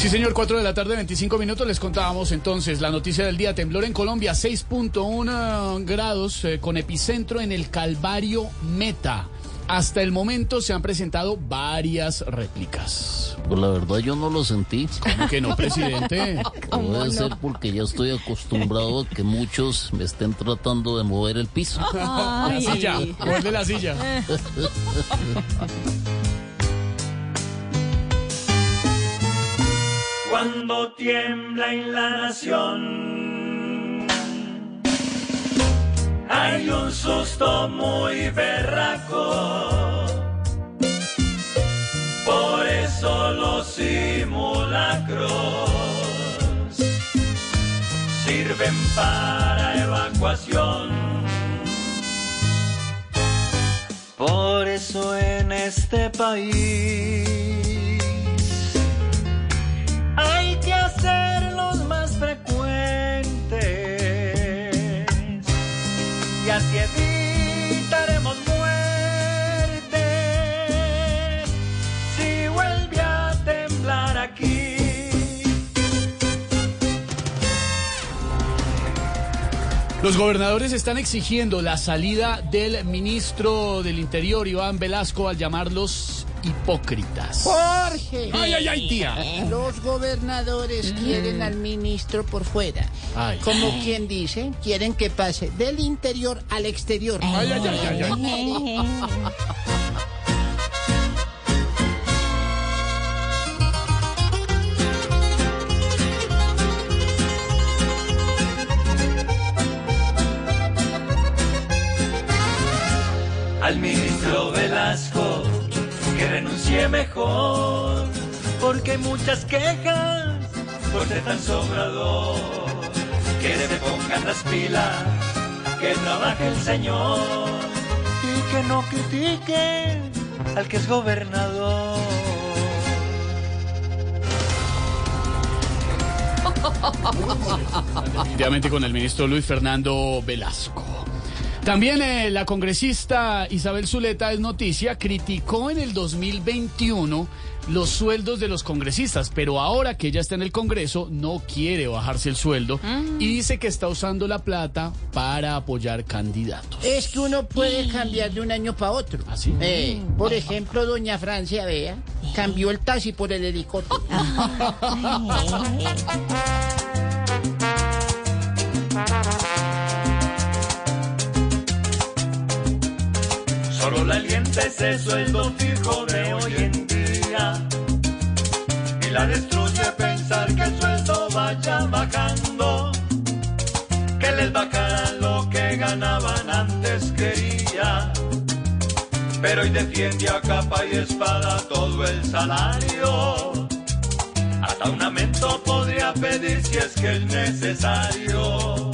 Sí, señor, 4 de la tarde, 25 minutos. Les contábamos entonces la noticia del día. Temblor en Colombia, 6.1 grados eh, con epicentro en el Calvario Meta. Hasta el momento se han presentado varias réplicas. Pues la verdad yo no lo sentí. ¿Cómo que no, presidente? Puede ser porque ya estoy acostumbrado a que muchos me estén tratando de mover el piso. La silla, muerde la silla. Cuando tiembla en la nación, hay un susto muy berraco. Por eso los simulacros sirven para evacuación. Por eso en este país Los gobernadores están exigiendo la salida del ministro del Interior, Iván Velasco, al llamarlos hipócritas. Jorge. Ay, ay, ay, tía. Los gobernadores quieren al ministro por fuera. Ay. Como quien dice, quieren que pase del interior al exterior. Ay, ay, ay, ay, ay. Al ministro Velasco que renuncie mejor, porque hay muchas quejas por ser tan sobrador. Que se pongan las pilas, que trabaje el señor y que no critique al que es gobernador. Definitivamente con el ministro Luis Fernando Velasco. También eh, la congresista Isabel Zuleta es noticia, criticó en el 2021 los sueldos de los congresistas, pero ahora que ella está en el Congreso no quiere bajarse el sueldo y dice que está usando la plata para apoyar candidatos. Es que uno puede cambiar de un año para otro. ¿Ah, sí? Eh, por ejemplo, doña Francia, vea, cambió el taxi por el helicóptero. Solo la alienta ese sueldo fijo de hoy en día. Y la destruye pensar que el sueldo vaya bajando. Que les bajarán lo que ganaban antes quería. Pero hoy defiende a capa y espada todo el salario. Hasta un aumento podría pedir si es que es necesario.